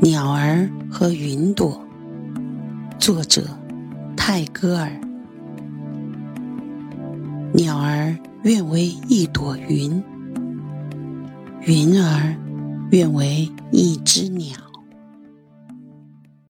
鸟儿和云朵。作者泰戈尔。鸟儿愿为一朵云云儿愿为一只鸟。